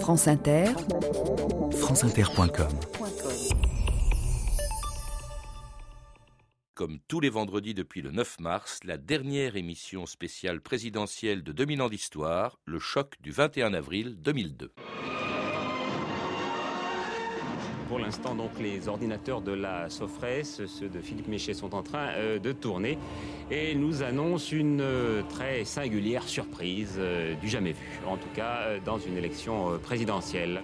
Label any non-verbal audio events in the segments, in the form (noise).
France Inter, franceinter.com Comme tous les vendredis depuis le 9 mars, la dernière émission spéciale présidentielle de 2000 ans d'histoire, le choc du 21 avril 2002. Pour l'instant, donc, les ordinateurs de la Sofres, ceux de Philippe Méchet, sont en train euh, de tourner et nous annoncent une euh, très singulière surprise euh, du jamais vu, en tout cas dans une élection présidentielle.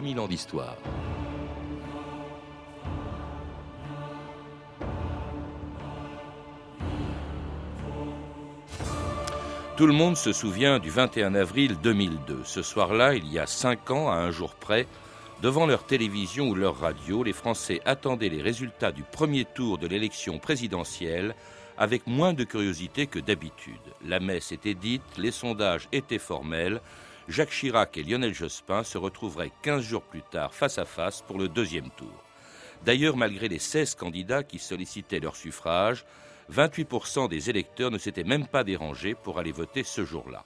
2000 ans d'histoire. Tout le monde se souvient du 21 avril 2002. Ce soir-là, il y a cinq ans, à un jour près, devant leur télévision ou leur radio, les Français attendaient les résultats du premier tour de l'élection présidentielle avec moins de curiosité que d'habitude. La messe était dite, les sondages étaient formels, Jacques Chirac et Lionel Jospin se retrouveraient 15 jours plus tard face à face pour le deuxième tour. D'ailleurs, malgré les 16 candidats qui sollicitaient leur suffrage, 28% des électeurs ne s'étaient même pas dérangés pour aller voter ce jour-là.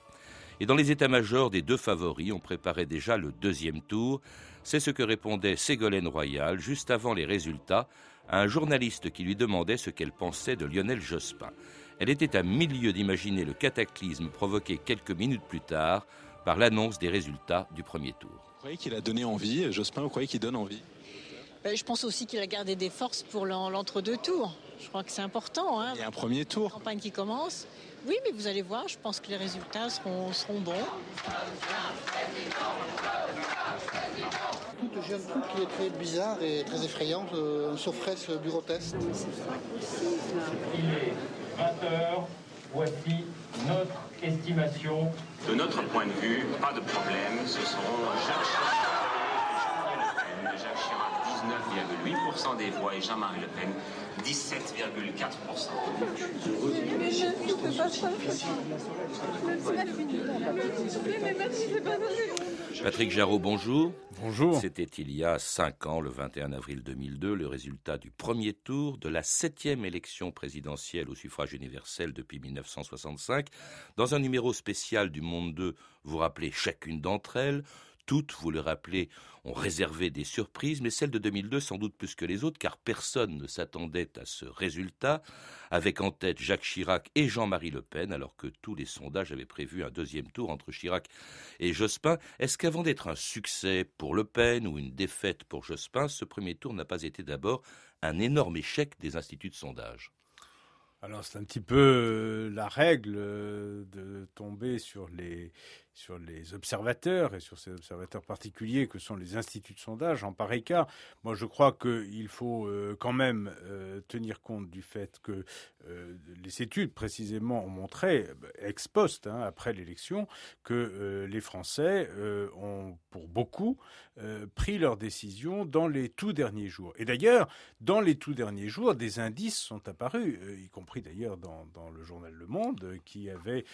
Et dans les états-majors des deux favoris, on préparait déjà le deuxième tour. C'est ce que répondait Ségolène Royal juste avant les résultats à un journaliste qui lui demandait ce qu'elle pensait de Lionel Jospin. Elle était à milieu d'imaginer le cataclysme provoqué quelques minutes plus tard par l'annonce des résultats du premier tour. Vous croyez qu'il a donné envie, Jospin, vous croyez qu'il donne envie? Ben, Je pense aussi qu'il a gardé des forces pour l'entre-deux tours. Je crois que c'est important. Hein. Il y a un premier tour. campagne qui commence. Oui, mais vous allez voir, je pense que les résultats seront, seront bons. Tout j'ai un truc qui est très bizarre et très effrayant, euh, un sauf bureau test. Il est 20h, voici notre estimation. De notre point de vue, pas de problème, ce seront Jacques Chirac, Jacques Chirac 19,8% des voix et Jean-Marie Le Pen 17,4%. Patrick Jarreau, bonjour. Bonjour. C'était il y a cinq ans, le 21 avril 2002, le résultat du premier tour de la septième élection présidentielle au suffrage universel depuis 1965. Dans un numéro spécial du Monde 2, vous rappelez chacune d'entre elles. Toutes, vous le rappelez, ont réservé des surprises, mais celle de 2002 sans doute plus que les autres, car personne ne s'attendait à ce résultat, avec en tête Jacques Chirac et Jean-Marie Le Pen, alors que tous les sondages avaient prévu un deuxième tour entre Chirac et Jospin. Est-ce qu'avant d'être un succès pour Le Pen ou une défaite pour Jospin, ce premier tour n'a pas été d'abord un énorme échec des instituts de sondage? Alors c'est un petit peu euh, la règle euh, de tomber sur les sur les observateurs et sur ces observateurs particuliers que sont les instituts de sondage en pareil cas. Moi, je crois qu'il faut euh, quand même euh, tenir compte du fait que euh, les études précisément ont montré, ex post, hein, après l'élection, que les Français ont, pour beaucoup, pris leurs décisions dans les tout derniers jours. Et d'ailleurs, dans les tout derniers jours, des indices sont apparus, y compris d'ailleurs dans, dans, le journal Le Monde, qui avait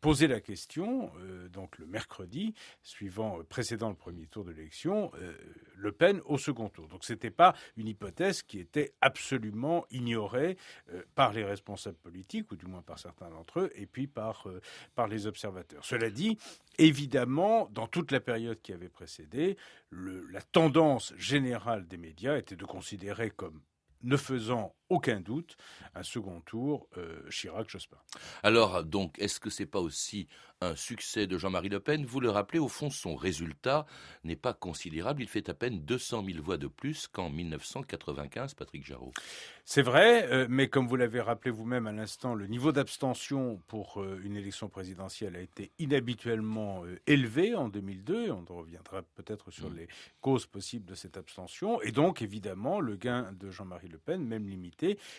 posé la question donc le mercredi, suivant, euh, précédant le premier tour de l'élection, euh, Le Pen au second tour. Donc ce n'était pas une hypothèse qui était absolument ignorée euh, par les responsables politiques, ou du moins par certains d'entre eux, et puis par, par les observateurs. Cela dit, évidemment, dans toute la période qui avait précédé, la tendance générale des médias était de considérer comme ne faisant aucun doute un second tour Chirac-Jospin. Alors, donc, est-ce que c'est pas aussi un succès de Jean-Marie Le Pen? Vous le rappelez, au fond, son résultat n'est pas considérable. Il fait à peine 200 000 voix de plus qu'en 1995, Patrick Jarraud. C'est vrai, euh, mais comme vous l'avez rappelé vous-même à l'instant, le niveau d'abstention pour euh, une élection présidentielle a été inhabituellement euh, élevé en 2002. On reviendra peut-être sur mm. les causes possibles de cette abstention. Et donc, évidemment, le gain de Jean-Marie Le Pen, même limité,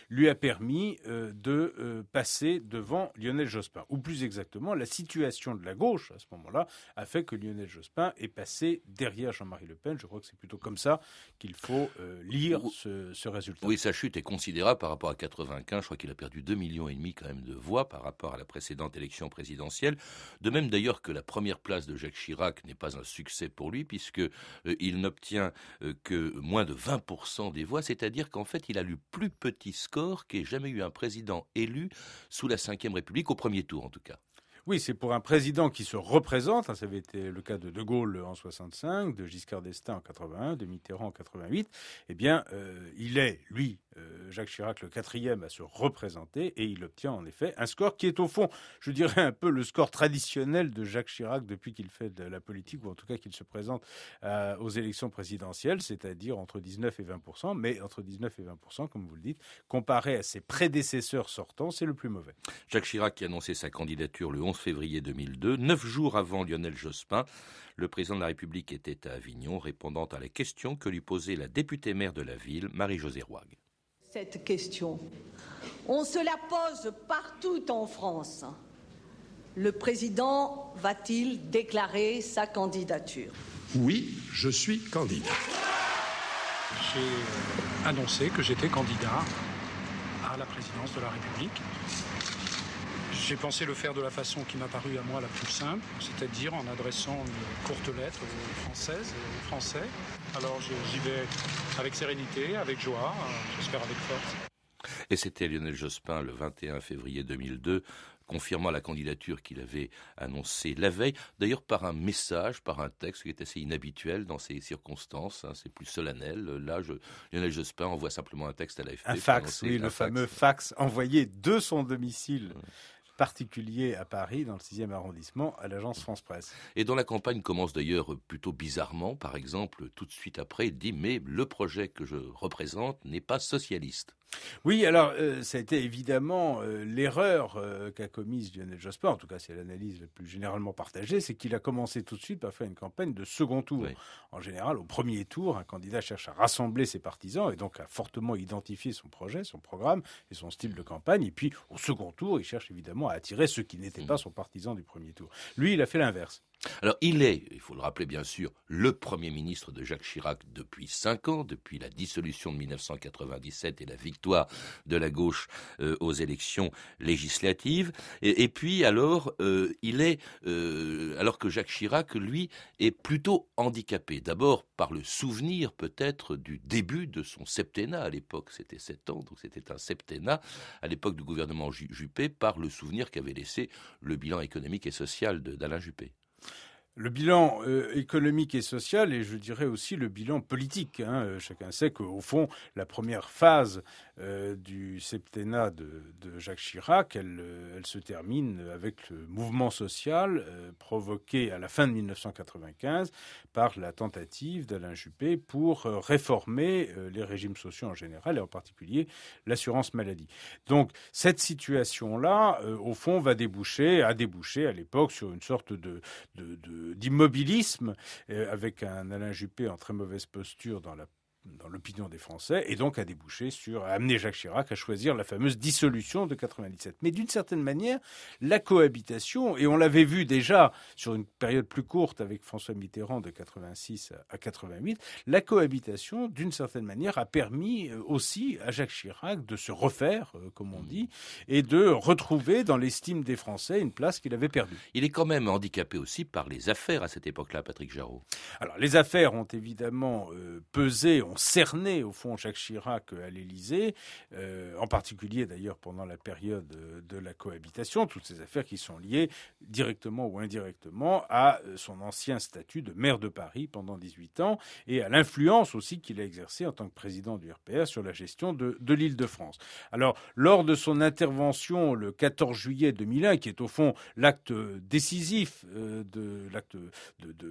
lui a permis de passer devant Lionel Jospin. Ou plus exactement, la situation de la gauche à ce moment-là a fait que Lionel Jospin est passé derrière Jean-Marie Le Pen. Je crois que c'est plutôt comme ça qu'il faut lire ce, ce, résultat. Oui, sa chute est considérable par rapport à 95. Je crois qu'il a perdu 2,5 millions et demi quand même de voix par rapport à la précédente élection présidentielle. De même d'ailleurs que la première place de Jacques Chirac n'est pas un succès pour lui, puisque euh, il n'obtient euh, que moins de 20% des voix, c'est-à-dire qu'en fait il a le plus petit score qu'ait jamais eu un président élu sous la Ve République, au premier tour en tout cas. Oui, c'est pour un président qui se représente. Hein, ça avait été le cas de De Gaulle en 65, de Giscard d'Estaing en 81, de Mitterrand en 88. Eh bien, euh, il est, lui, Jacques Chirac, le quatrième à se représenter et il obtient en effet un score qui est au fond, je dirais un peu le score traditionnel de Jacques Chirac depuis qu'il fait de la politique ou en tout cas qu'il se présente euh, aux élections présidentielles, c'est-à-dire entre 19 et 20% mais entre 19 et 20% comme vous le dites, comparé à ses prédécesseurs sortants, c'est le plus mauvais. Jacques Chirac qui a annoncé sa candidature le 11 février 2002, neuf jours avant Lionel Jospin. Le président de la République était à Avignon, répondant à la question que lui posait la députée maire de la ville, Marie-Josée Roig. Cette question, on se la pose partout en France. Le président va-t-il déclarer sa candidature? Oui, je suis candidat. J'ai annoncé que j'étais candidat à la présidence de la République j'ai pensé le faire de la façon qui m'a paru à moi la plus simple, c'est-à-dire en adressant une courte lettre aux Françaises et aux Français. Alors j'y vais avec sérénité, avec joie, j'espère avec force. Et c'était Lionel Jospin le 21 février 2002 confirmant la candidature qu'il avait annoncée la veille, d'ailleurs par un message, par un texte qui est assez inhabituel dans ces circonstances, hein, c'est plus solennel. Là, je, Lionel Jospin envoie simplement un texte à l'AFP. Un fax, oui, le fameux fax envoyé de son domicile particulier à Paris, dans le 6e arrondissement, à l'agence France Presse. Et dont la campagne commence d'ailleurs plutôt bizarrement. Par exemple, tout de suite après, il dit Mais le projet que je représente n'est pas socialiste. Oui, alors euh, ça a été évidemment euh, l'erreur euh, qu'a commise Lionel Jospin, en tout cas c'est l'analyse la plus généralement partagée, c'est qu'il a commencé tout de suite par faire une campagne de second tour. En général, au premier tour, un candidat cherche à rassembler ses partisans et donc à fortement identifier son projet, son programme et son style de campagne. Et puis au second tour, il cherche évidemment à attirer ceux qui n'étaient pas son partisan du premier tour. Lui, il a fait l'inverse. Alors il est, il faut le rappeler bien sûr, le Premier ministre de Jacques Chirac depuis cinq ans, depuis la dissolution de 1997 et la victoire de la gauche euh, aux élections législatives. Et, puis alors, euh, il est, euh, alors que Jacques Chirac, lui, est plutôt handicapé. D'abord par le souvenir peut-être du début de son septennat à l'époque, c'était sept ans, donc c'était un septennat à l'époque du gouvernement Juppé, par le souvenir qu'avait laissé le bilan économique et social d'Alain Juppé le bilan euh, économique et social, et je dirais aussi le bilan politique. Hein. Euh, chacun sait qu'au fond, la première phase euh, du septennat de, Jacques Chirac, elle, se termine avec le mouvement social provoqué à la fin de 1995 par la tentative d'Alain Juppé pour réformer les régimes sociaux en général, et en particulier l'assurance maladie. Donc cette situation-là, au fond, va déboucher, a débouché à l'époque sur une sorte de d'immobilisme, euh, avec un Alain Juppé en très mauvaise posture dans la dans l'opinion des Français, et donc a débouché sur, a amené Jacques Chirac à choisir la fameuse dissolution de 97. Mais d'une certaine manière, la cohabitation, et on l'avait vu déjà sur une période plus courte avec François Mitterrand de 86 à 88, la cohabitation, d'une certaine manière, a permis euh, aussi à Jacques Chirac de se refaire, euh, comme on dit, et de retrouver dans l'estime des Français une place qu'il avait perdue. Il est quand même handicapé aussi par les affaires à cette époque-là, Patrick Jarraud. Alors, les affaires ont évidemment euh, pesé, ont cerné au fond Jacques Chirac à l'Élysée, euh, en particulier d'ailleurs pendant la période de la cohabitation, toutes ces affaires qui sont liées directement ou indirectement à euh, son ancien statut de maire de Paris pendant 18 ans et à l'influence aussi qu'il a exercée en tant que président du RPR sur la gestion de, de l'île de France. Alors, lors de son intervention le 14 juillet 2001, qui est au fond l'acte décisif euh, de l'acte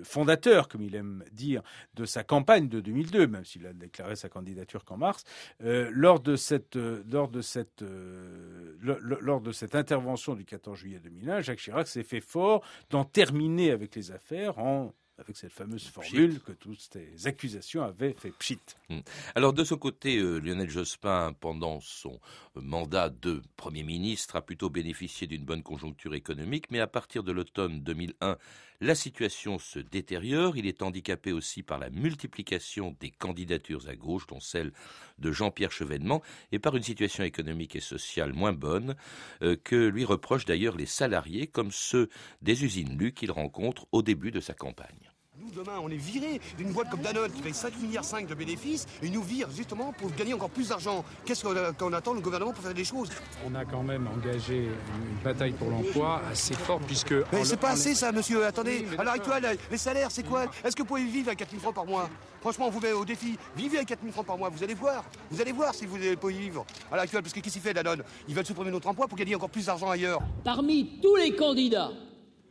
fondateur, comme il aime dire, de sa campagne de 2002, même s'il a déclaré sa candidature qu'en mars. Euh, lors, de cette, euh, lors, de cette, euh, lors de cette intervention du 14 juillet 2001, Jacques Chirac s'est fait fort d'en terminer avec les affaires en avec cette fameuse formule que toutes ces accusations avaient fait pchit. Hmm. Alors de son côté, euh, Lionel Jospin, pendant son mandat de Premier ministre, a plutôt bénéficié d'une bonne conjoncture économique, mais à partir de l'automne 2001, la situation se détériore. Il est handicapé aussi par la multiplication des candidatures à gauche, dont celle de Jean-Pierre Chevènement, et par une situation économique et sociale moins bonne, euh, que lui reprochent d'ailleurs les salariés, comme ceux des usines Lu qu'il rencontre au début de sa campagne. Nous, demain, on est viré d'une boîte comme Danone qui paye 5 milliards 5 de bénéfices et nous vire justement pour gagner encore plus d'argent. Qu'est-ce qu'on attend le gouvernement pour faire des choses? On a quand même engagé une bataille pour l'emploi assez forte puisque... Mais c'est pas assez ça, monsieur. Attendez, à l'heure actuelle, les salaires, c'est quoi? Est-ce que vous pouvez vivre avec 4 000 francs par mois? Franchement, on vous met au défi. Vivez avec 4 000 francs par mois. Vous allez voir. Vous allez voir si vous pouvez vivre à l'heure actuelle. Parce que qu'est-ce qu'il fait, Danone? Ils veulent supprimer notre emploi pour gagner encore plus d'argent ailleurs. Parmi tous les candidats,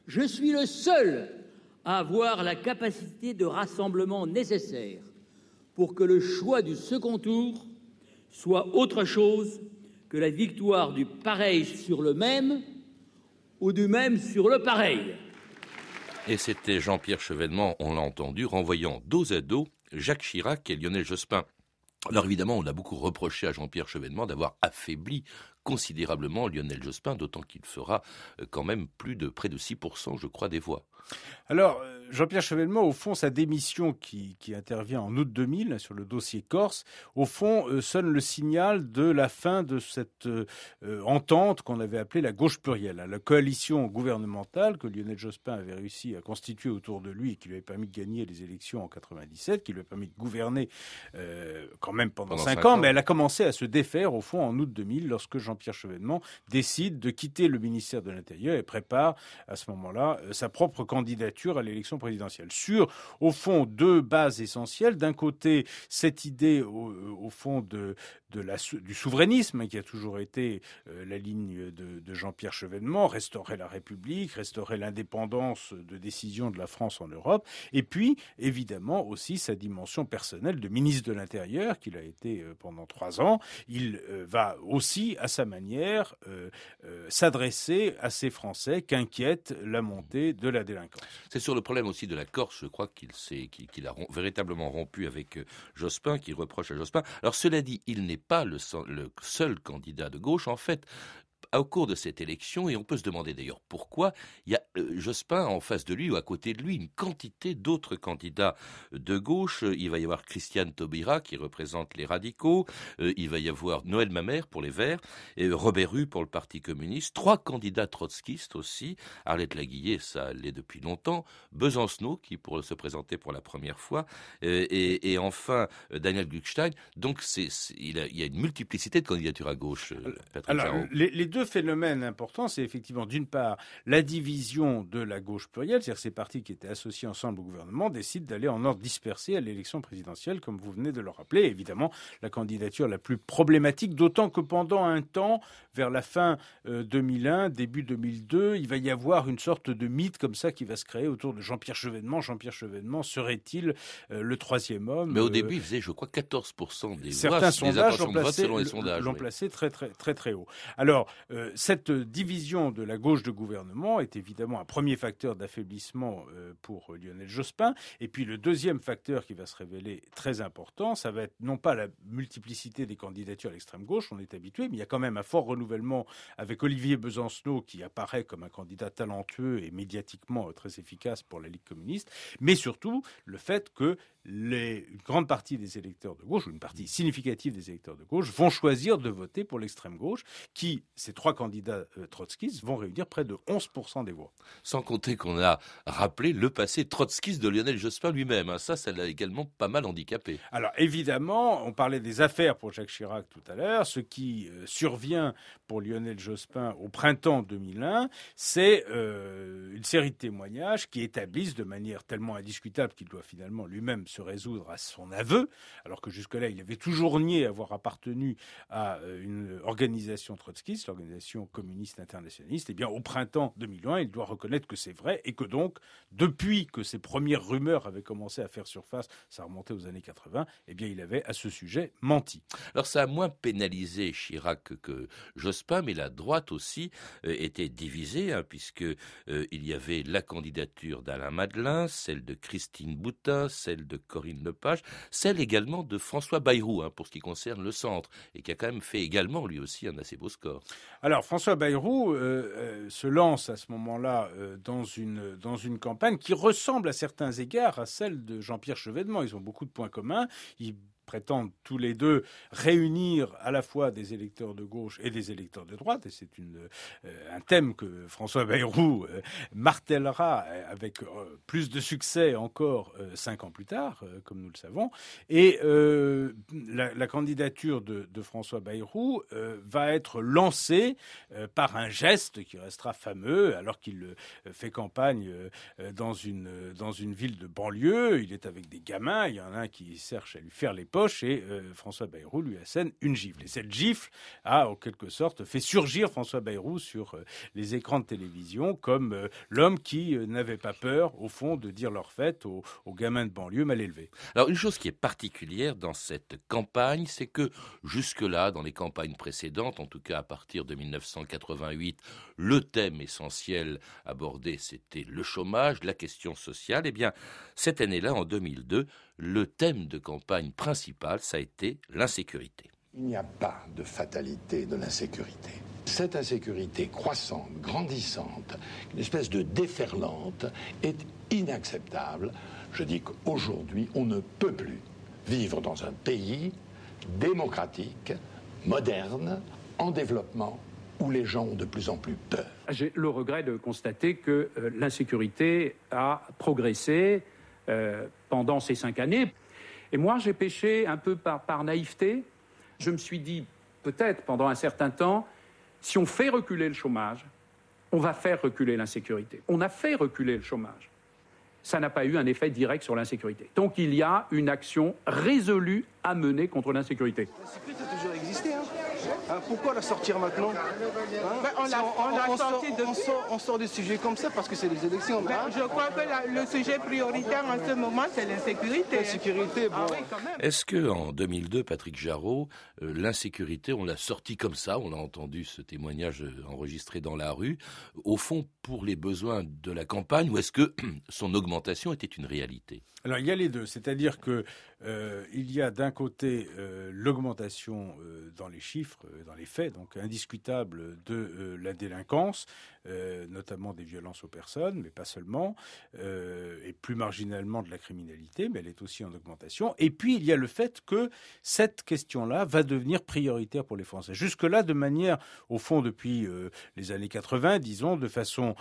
je suis le seul à avoir la capacité de rassemblement nécessaire pour que le choix du second tour soit autre chose que la victoire du pareil sur le même ou du même sur le pareil. Et c'était Jean-Pierre Chevènement, on l'a entendu, renvoyant dos à dos Jacques Chirac et Lionel Jospin. Alors évidemment, on a beaucoup reproché à Jean-Pierre Chevènement d'avoir affaibli considérablement Lionel Jospin, d'autant qu'il fera euh, quand même plus de près de 6%, je crois, des voix. Alors, euh, Jean-Pierre Chevènement, au fond, sa démission qui, intervient en août 2000 sur le dossier Corse, au fond, euh, sonne le signal de la fin de cette euh, entente qu'on avait appelée la gauche plurielle, la coalition gouvernementale que Lionel Jospin avait réussi à constituer autour de lui et qui lui avait permis de gagner les élections en 97, qui lui a permis de gouverner quand même pendant, cinq, ans, mais elle a commencé à se défaire, au fond, en août 2000, lorsque Jean-Pierre Chevènement décide de quitter le ministère de l'Intérieur et prépare à ce moment-là sa propre candidature à l'élection présidentielle. Sur, au fond, deux bases essentielles. D'un côté, cette idée, au, fond, de, du souverainisme, qui a toujours été euh, la ligne de, Jean-Pierre Chevènement, restaurer la République, restaurer l'indépendance de décision de la France en Europe, et puis, évidemment, aussi sa dimension personnelle de ministre de l'Intérieur, qu'il a été euh, pendant trois ans. Il euh, va aussi, à sa manière, s'adresser à ces Français qu'inquiète la montée de la délinquance. C'est sur le problème aussi de la Corse, je crois qu'il qu'il a véritablement rompu avec Jospin, qui reproche à Jospin. Alors cela dit, il n'est pas le seul candidat de gauche. En fait, au cours de cette élection, et on peut se demander d'ailleurs pourquoi, il y a euh, Jospin en face de lui ou à côté de lui une quantité d'autres candidats de gauche. Il va y avoir Christiane Taubira qui représente les radicaux, euh, il va y avoir Noël Mamère pour les Verts, et Robert Hue pour le Parti communiste, trois candidats trotskistes aussi, Arlette Laguillet, ça l'est depuis longtemps, Besancenot qui pourrait se présenter pour la première fois, euh, et, enfin Daniel Gluckstein. Donc c'est, il, y a une multiplicité de candidatures à gauche. Patrick Alors, les deux phénomènes importants, c'est effectivement d'une part la division de la gauche plurielle, c'est-à-dire ces partis qui étaient associés ensemble au gouvernement décident d'aller en ordre dispersé à l'élection présidentielle, comme vous venez de le rappeler. Évidemment, la candidature la plus problématique, d'autant que pendant un temps, vers la fin 2001, euh, début 2002, il va y avoir une sorte de mythe comme ça qui va se créer autour de Jean-Pierre Chevènement. Jean-Pierre Chevènement serait-il euh, le troisième homme Mais au euh, début, il faisait, je crois, 14% des Certains voix, sondages l'ont placé, l'ont placé très, très, très, très haut. Alors, euh, cette division de la gauche de gouvernement est évidemment un premier facteur d'affaiblissement euh, pour Lionel Jospin. Et puis le deuxième facteur qui va se révéler très important, ça va être non pas la multiplicité des candidatures à l'extrême gauche, on est habitué, mais il y a quand même un fort renouvellement avec Olivier Besancenot qui apparaît comme un candidat talentueux et médiatiquement euh, très efficace pour la Ligue communiste, mais surtout le fait que les, une grande partie des électeurs de gauche, ou une partie significative des électeurs de gauche, vont choisir de voter pour l'extrême gauche, qui, ces trois candidats euh, trotskistes, vont réunir près de 11% des voix. Sans compter qu'on a rappelé le passé trotskiste de Lionel Jospin lui-même. Hein. Ça, ça l'a également pas mal handicapé. Alors évidemment, on parlait des affaires pour Jacques Chirac tout à l'heure. Ce qui euh, survient pour Lionel Jospin au printemps 2001, c'est euh, une série de témoignages qui établissent de manière tellement indiscutable qu'il doit finalement lui-même se résoudre à son aveu, alors que jusque-là, il avait toujours nié avoir appartenu à une organisation trotskiste, l'organisation communiste internationaliste. Eh bien, au printemps 2001, il doit reconnaître que c'est vrai et que donc, depuis que ces premières rumeurs avaient commencé à faire surface, ça remontait aux années 80, eh bien, il avait à ce sujet menti. Alors, ça a moins pénalisé Chirac que Jospin, mais la droite aussi euh, était divisée, hein, puisque euh, il y avait la candidature d'Alain Madelin, celle de Christine Boutin, celle de Corinne Lepage, celle également de François Bayrou, hein, pour ce qui concerne le centre, et qui a quand même fait également lui aussi un assez beau score. Alors, François Bayrou euh, se lance à ce moment-là dans, une, dans une campagne qui ressemble à certains égards à celle de Jean-Pierre Chevènement. Ils ont beaucoup de points communs prétendent tous les deux réunir à la fois des électeurs de gauche et des électeurs de droite, et c'est euh, un thème que François Bayrou euh, martèlera avec euh, plus de succès encore cinq ans plus tard, comme nous le savons. Et la, candidature de, François Bayrou va être lancée par un geste qui restera fameux, alors qu'il fait campagne dans une, dans une ville de banlieue. Il est avec des gamins, il y en a un qui cherche à lui faire les et euh, François Bayrou lui assène une gifle. Et cette gifle a en quelque sorte fait surgir François Bayrou sur euh, les écrans de télévision comme euh, l'homme qui n'avait pas peur, au fond, de dire leur fête aux, gamins de banlieue mal élevés. Alors une chose qui est particulière dans cette campagne, c'est que jusque-là, dans les campagnes précédentes, en tout cas à partir de 1988, le thème essentiel abordé, c'était le chômage, la question sociale. Eh bien, cette année-là, en 2002, le thème de campagne principal, ça a été l'insécurité. Il n'y a pas de fatalité de l'insécurité. Cette insécurité croissante, grandissante, une espèce de déferlante, est inacceptable. Je dis qu'aujourd'hui, on ne peut plus vivre dans un pays démocratique, moderne, en développement, où les gens ont de plus en plus peur. J'ai le regret de constater que euh, l'insécurité a progressé euh, pendant ces cinq années. Et moi, j'ai péché un peu par, par naïveté. Je me suis dit, peut-être pendant un certain temps, si on fait reculer le chômage, on va faire reculer l'insécurité. On a fait reculer le chômage. Ça n'a pas eu un effet direct sur l'insécurité. Donc il y a une action résolue à mener contre l'insécurité. L'insécurité a toujours existé. Hein. Hein, pourquoi la sortir maintenant hein ben, on, sort, des sujets comme ça parce que c'est les élections. Ben, je crois que le sujet prioritaire en ce moment, c'est l'insécurité. L'insécurité, bon. Ah Est-ce que en 2002, Patrick Jarraud, euh, l'insécurité, on l'a sorti comme ça, on a entendu ce témoignage euh, enregistré dans la rue, au fond pour les besoins de la campagne, ou est-ce que (clears throat) son augmentation était une réalité? Alors il y a les deux, c'est-à-dire que euh, il y a d'un côté l'augmentation dans les chiffres euh, dans les faits, donc indiscutable de euh, la délinquance, euh, notamment des violences aux personnes, mais pas seulement, et plus marginalement de la criminalité, mais elle est aussi en augmentation. Et puis il y a le fait que cette question-là va devenir prioritaire pour les Français. Jusque-là, de manière, au fond, depuis les années 80, disons, de façon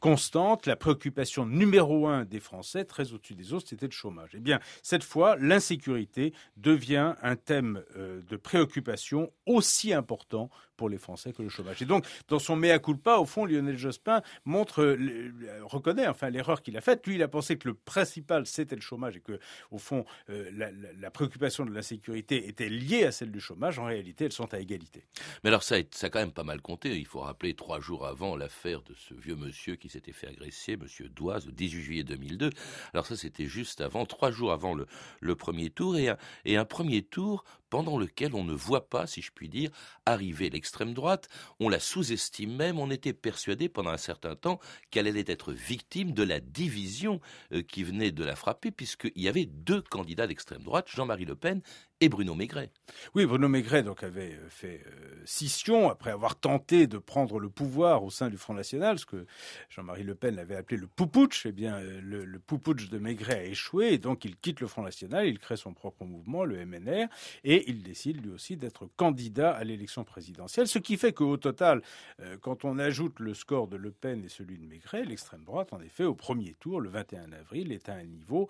constante, la préoccupation numéro un des Français, très au-dessus des autres, c'était le chômage. Eh bien, cette fois, l'insécurité devient un thème de préoccupation aussi important pour les Français que le chômage. Et donc, dans son mea culpa, au fond, Lionel Jospin montre, euh, reconnaît enfin l'erreur qu'il a faite. Lui, il a pensé que le principal, c'était le chômage et que, au fond, euh, la, préoccupation de l'insécurité était liée à celle du chômage. En réalité, elles sont à égalité. Mais alors, ça, a quand même pas mal compté. Il faut rappeler trois jours avant l'affaire de ce vieux monsieur qui s'était fait agresser, monsieur Doise, le 18 juillet 2002. Alors ça, c'était juste avant, trois jours avant le, premier tour et un premier tour pendant lequel on ne voit pas, si je puis dire, arriver l'extrême droite. On la sous-estime même, on était persuadé pendant un certain temps qu'elle allait être victime de la division euh, qui venait de la frapper, puisqu'il y avait deux candidats d'extrême droite, Jean-Marie Le Pen et Bruno Maigret. Oui, Bruno Maigret donc avait euh, fait euh, scission après avoir tenté de prendre le pouvoir au sein du Front National, ce que Jean-Marie Le Pen avait appelé le poupouch. Eh bien, euh, le, le de Maigret a échoué et donc il quitte le Front National, il crée son propre mouvement, le MNR, et il décide lui aussi d'être candidat à l'élection présidentielle, ce qui fait qu'au total, euh, quand on ajoute le score de Le Pen et celui de Maigret, l'extrême droite, en effet, au premier tour, le 21 avril, est à un niveau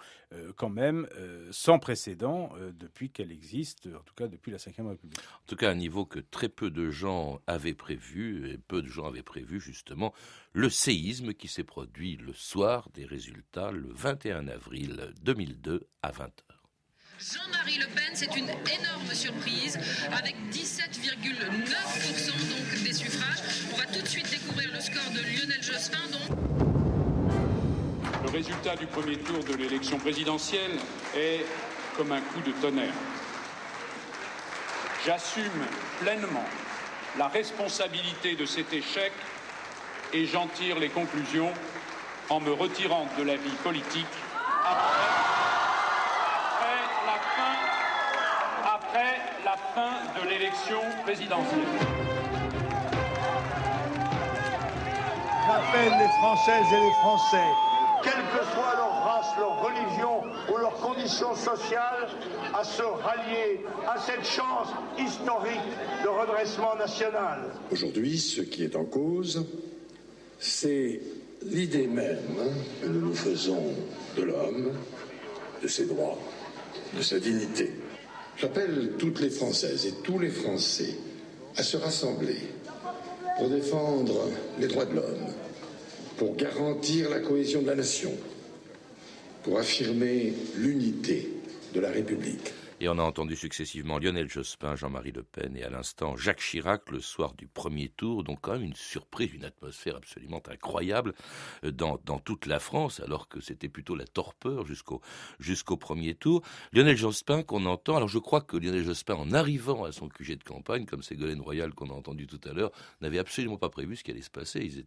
quand même sans précédent depuis qu'elle existe, en tout cas depuis la Ve République. En tout cas, un niveau que très peu de gens avaient prévu, et peu de gens avaient prévu justement le séisme qui s'est produit le soir des résultats le 21 avril 2002 à 20h. Jean-Marie Le Pen, c'est une énorme surprise avec 17,9% des suffrages. On va tout de suite découvrir le score de Lionel Jospin. Le résultat du premier tour de l'élection présidentielle est comme un coup de tonnerre. J'assume pleinement la responsabilité de cet échec et j'en tire les conclusions en me retirant de la vie politique après, la, fin, après la fin de l'élection présidentielle. J'appelle les Françaises et les Français, quelle que soit leur race, leur religion ou leur condition sociale, à se rallier à cette chance historique de redressement national. Aujourd'hui, ce qui est en cause, c'est l'idée même que nous nous faisons de l'homme, de ses droits, de sa dignité. J'appelle toutes les Françaises et tous les Français à se rassembler pour défendre les droits de l'homme, pour garantir la cohésion de la nation, pour affirmer l'unité de la République. Et on a entendu successivement Lionel Jospin, Jean-Marie Le Pen et à l'instant Jacques Chirac le soir du premier tour. Donc quand même une surprise, une atmosphère absolument incroyable euh, dans, dans toute la France, alors que c'était plutôt la torpeur jusqu'au premier tour. Lionel Jospin qu'on entend, alors je crois que Lionel Jospin, en arrivant à son QG de campagne, comme Ségolène Royal qu'on a entendu tout à l'heure, n'avait absolument pas prévu ce qui allait se passer. Ils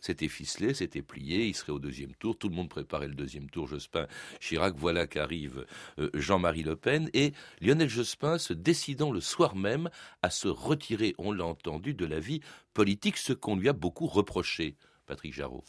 c'était ficelé, c'était plié, il serait au deuxième tour. Tout le monde préparait le deuxième tour. Jospin, Chirac, voilà qu'arrive euh, Jean-Marie Le Pen et Lionel Jospin se décidant le soir même à se retirer, on l'a entendu, de la vie politique, ce qu'on lui a beaucoup reproché. Patrick Jarreau.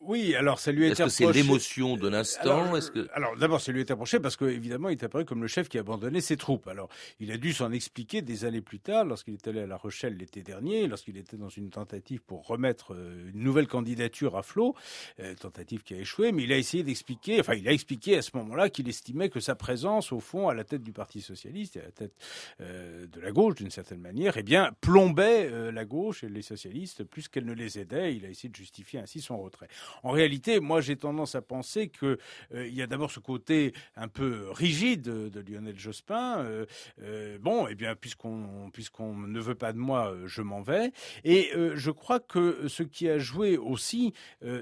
Oui, alors ça lui est, Est-ce que c'est l'émotion de l'instant Alors, Est-ce que... alors d'abord, ça lui est approché parce qu'évidemment, il est apparu comme le chef qui a abandonné ses troupes. Alors, il a dû s'en expliquer des années plus tard, lorsqu'il est allé à La Rochelle l'été dernier, lorsqu'il était dans une tentative pour remettre euh, une nouvelle candidature à flot, euh, tentative qui a échoué, mais il a essayé d'expliquer, enfin, il a expliqué à ce moment-là qu'il estimait que sa présence, au fond, à la tête du Parti Socialiste et à la tête euh, de la gauche, d'une certaine manière, eh bien, plombait euh, la gauche et les socialistes plus qu'elle ne les aidait. Il a essayé de justifier ainsi son retrait. En réalité, moi, j'ai tendance à penser que euh, il y a d'abord ce côté un peu rigide de, Lionel Jospin. Euh, euh, bon, eh bien, puisqu'on puisqu'on ne veut pas de moi, je m'en vais. Et je crois que ce qui a joué aussi,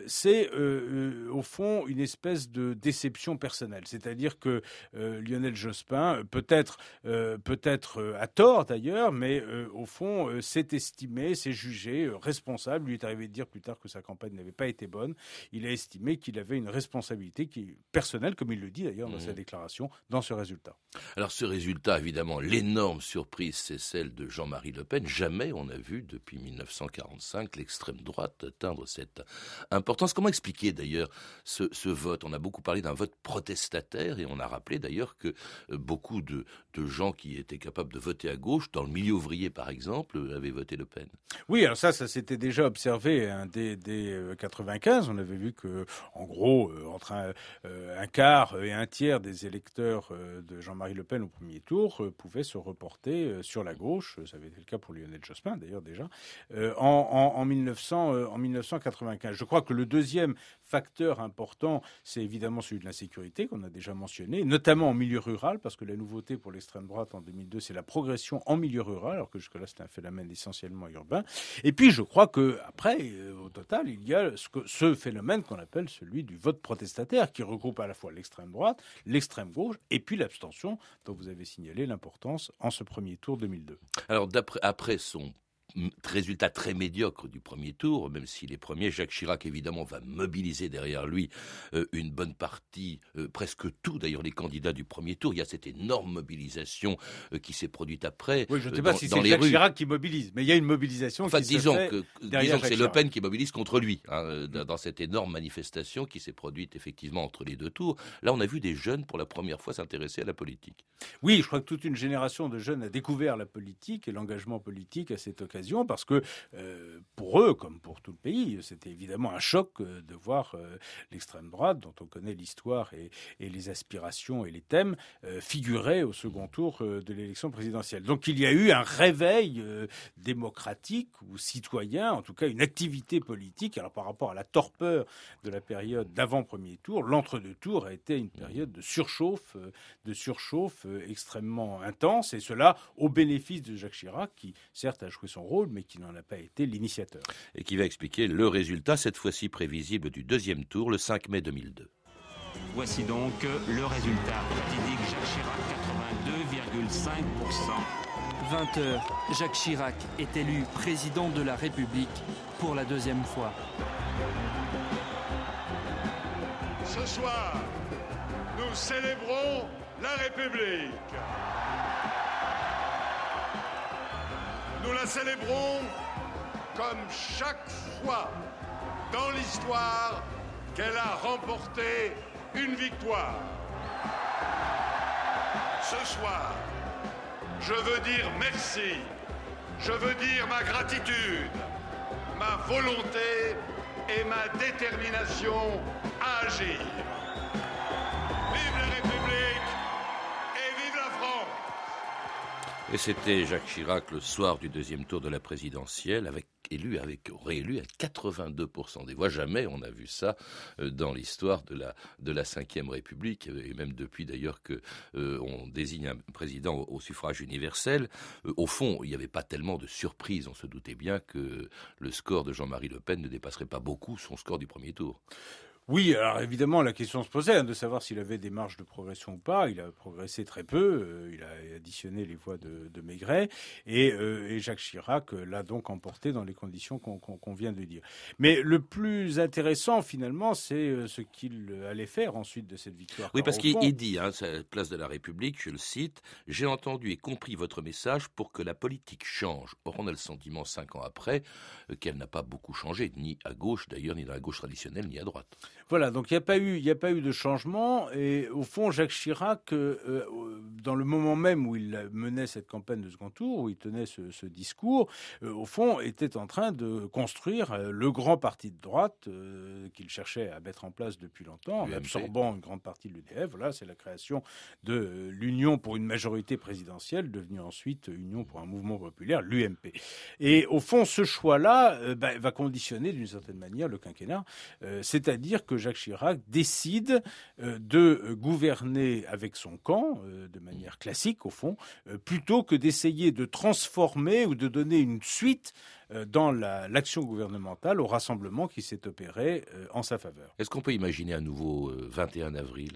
c'est au fond une espèce de déception personnelle. C'est-à-dire que Lionel Jospin, peut-être peut-être à tort d'ailleurs, mais au fond, s'est estimé, s'est jugé responsable. Lui est arrivé de dire plus tard que sa campagne n'avait pas été bonne il a estimé qu'il avait une responsabilité qui personnelle, comme il le dit d'ailleurs dans Mmh. sa déclaration, dans ce résultat. Alors ce résultat, évidemment, l'énorme surprise, c'est celle de Jean-Marie Le Pen. Jamais on a vu depuis 1945 l'extrême droite atteindre cette importance. Comment expliquer d'ailleurs ce, ce vote? On a beaucoup parlé d'un vote protestataire et on a rappelé d'ailleurs que beaucoup de, de gens qui étaient capables de voter à gauche, dans le milieu ouvrier par exemple, euh, avaient voté Le Pen. Oui, alors ça, ça s'était déjà observé hein, dès, dès euh, 95. On avait vu que, en gros, euh, entre un, euh, quart et un tiers des électeurs euh, de Jean-Marie Le Pen au premier tour euh, pouvaient se reporter euh, sur la gauche. Ça avait été le cas pour Lionel Jospin, d'ailleurs déjà, euh, en, en, en, 1900, euh, en 1995. Je crois que le deuxième facteur important, c'est évidemment celui de l'insécurité qu'on a déjà mentionné, notamment en milieu rural, parce que la nouveauté pour l'extrême droite en 2002, c'est la progression en milieu rural, alors que jusque-là c'était un phénomène essentiellement urbain. Et puis je crois que après, euh, au total, il y a ce, ce phénomène qu'on appelle celui du vote protestataire, qui regroupe à la fois l'extrême droite, l'extrême gauche, et puis l'abstention, dont vous avez signalé l'importance en ce premier tour 2002. Alors après son résultat très médiocre du premier tour, même s'il est premier. Jacques Chirac, évidemment, va mobiliser derrière lui euh, une bonne partie, euh, presque tout d'ailleurs, les candidats du premier tour. Il y a cette énorme mobilisation euh, qui s'est produite après. Oui, je ne sais pas si c'est Jacques Chirac qui mobilise, mais il y a une mobilisation enfin, qui disons se fait que, disons que c'est Le. Pen qui mobilise contre lui, hein, dans cette énorme manifestation qui s'est produite effectivement entre les deux tours. Là, on a vu des jeunes pour la première fois s'intéresser à la politique. Oui, je crois que toute une génération de jeunes a découvert la politique et l'engagement politique à cette occasion, parce que euh, pour eux, comme pour tout le pays, c'était évidemment un choc euh, de voir euh, l'extrême droite, dont on connaît l'histoire et, les aspirations et les thèmes, figurer au second tour de l'élection présidentielle. Donc il y a eu un réveil démocratique ou citoyen, en tout cas une activité politique. Alors par rapport à la torpeur de la période d'avant premier tour, l'entre-deux tours a été une période de surchauffe, de surchauffe extrêmement intense, et cela au bénéfice de Jacques Chirac, qui certes a joué son rôle, mais qui n'en a pas été l'initiateur. Et qui va expliquer le résultat, cette fois-ci prévisible, du deuxième tour, le 5 mai 2002. Voici donc le résultat fatidique Jacques Chirac 82,5%. 20 heures, Jacques Chirac est élu président de la République pour la deuxième fois. Ce soir, nous célébrons la République. Nous la célébrons comme chaque fois dans l'histoire qu'elle a remporté une victoire. Ce soir, je veux dire merci, je veux dire ma gratitude, ma volonté et ma détermination à agir. C'était Jacques Chirac le soir du deuxième tour de la présidentielle, avec élu, avec réélu à 82% des voix. Jamais on a vu ça euh, dans l'histoire de la de Ve République, et même depuis d'ailleurs que euh, on désigne un président au, au suffrage universel. Euh, au fond, il n'y avait pas tellement de surprise. On se doutait bien que le score de Jean-Marie Le Pen ne dépasserait pas beaucoup son score du premier tour. Oui, alors évidemment, la question se posait hein, de savoir s'il avait des marges de progression ou pas. Il a progressé très peu. euh, il a additionné les voix de, de Maigret. Et, euh, et Jacques Chirac euh, l'a donc emporté dans les conditions qu'on vient de dire. Mais le plus intéressant, finalement, c'est ce qu'il allait faire ensuite de cette victoire. Oui, parce qu'il dit, hein, à la place de la République, je le cite, J'ai entendu et compris votre message pour que la politique change. Or, on a le sentiment, cinq ans après, qu'elle n'a pas beaucoup changé, ni à gauche d'ailleurs, ni dans la gauche traditionnelle, ni à droite. Voilà, donc il n'y a pas eu, il n'y a pas eu de changement. Et au fond, Jacques Chirac, euh, euh, dans le moment même où il menait cette campagne de second tour, où il tenait ce, ce discours, euh, au fond, était en train de construire euh, le grand parti de droite qu'il cherchait à mettre en place depuis longtemps, en absorbant une grande partie de l'UDF. Voilà, c'est la création de l'Union pour une majorité présidentielle, devenue ensuite Union pour un mouvement populaire, l'UMP. Et au fond, ce choix-là bah, va conditionner d'une certaine manière le quinquennat, c'est-à-dire que Jacques Chirac décide euh, de euh, gouverner avec son camp, euh, de manière classique au fond, plutôt que d'essayer de transformer ou de donner une suite dans la- l'action gouvernementale au rassemblement qui s'est opéré en sa faveur. Est-ce qu'on peut imaginer un nouveau euh, 21 avril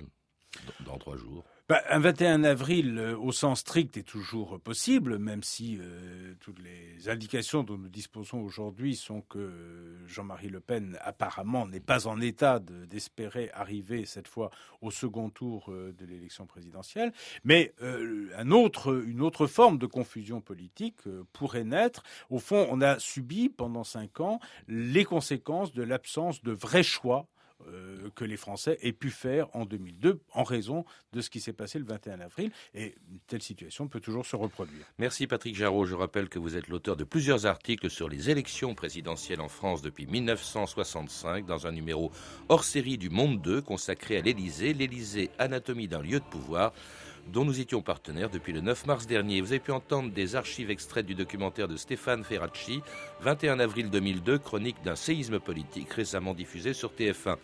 dans trois jours? Bah, un 21 avril, euh, au sens strict, est toujours possible, même si euh, toutes les indications dont nous disposons aujourd'hui sont que euh, Jean-Marie Le Pen, apparemment, n'est pas en état de- d'espérer arriver cette fois au second tour de l'élection présidentielle. Mais une autre forme de confusion politique pourrait naître. Au fond, on a subi pendant cinq ans les conséquences de l'absence de vrais choix euh, que les Français aient pu faire en 2002 en raison de ce qui s'est passé le 21 avril. Et une telle situation peut toujours se reproduire. Merci Patrick Jarraud. Je rappelle que vous êtes l'auteur de plusieurs articles sur les élections présidentielles en France depuis 1965 dans un numéro hors série du Monde 2 consacré à l'Élysée, l'Élysée anatomie d'un lieu de pouvoir dont nous étions partenaires depuis le 9 mars dernier. Vous avez pu entendre des archives extraites du documentaire de Stéphane Ferracci, 21 avril 2002, chronique d'un séisme politique récemment diffusé sur TF1.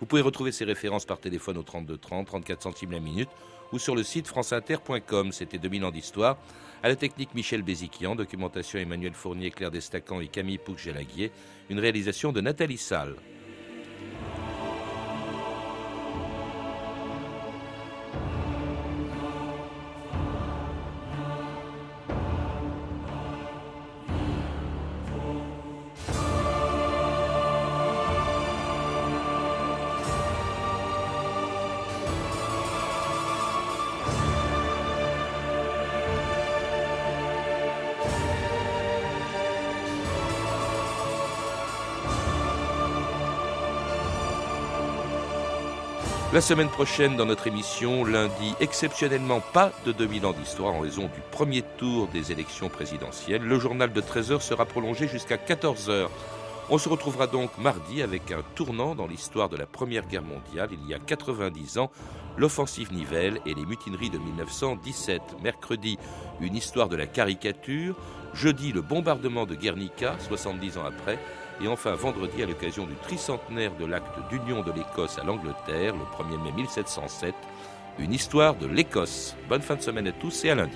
Vous pouvez retrouver ces références par téléphone au 32 30, 34 centimes la minute ou sur le site franceinter.com. C'était 2000 ans d'histoire. À la technique Michel Béziquian, documentation Emmanuel Fournier, Claire Destacan et Camille Pouc-Gélaguier. Une réalisation de Nathalie Salle. La semaine prochaine, dans notre émission, lundi, exceptionnellement pas de 2000 ans d'histoire en raison du premier tour des élections présidentielles. Le journal de 13h sera prolongé jusqu'à 14h. On se retrouvera donc mardi avec un tournant dans l'histoire de la Première Guerre mondiale, il y a 90 ans, l'offensive Nivelle et les mutineries de 1917. Mercredi, une histoire de la caricature. Jeudi, le bombardement de Guernica, 70 ans après. Et enfin, vendredi, à l'occasion du tricentenaire de l'acte d'union de l'Écosse à l'Angleterre, le 1er mai 1707, une histoire de l'Écosse. Bonne fin de semaine à tous et à lundi.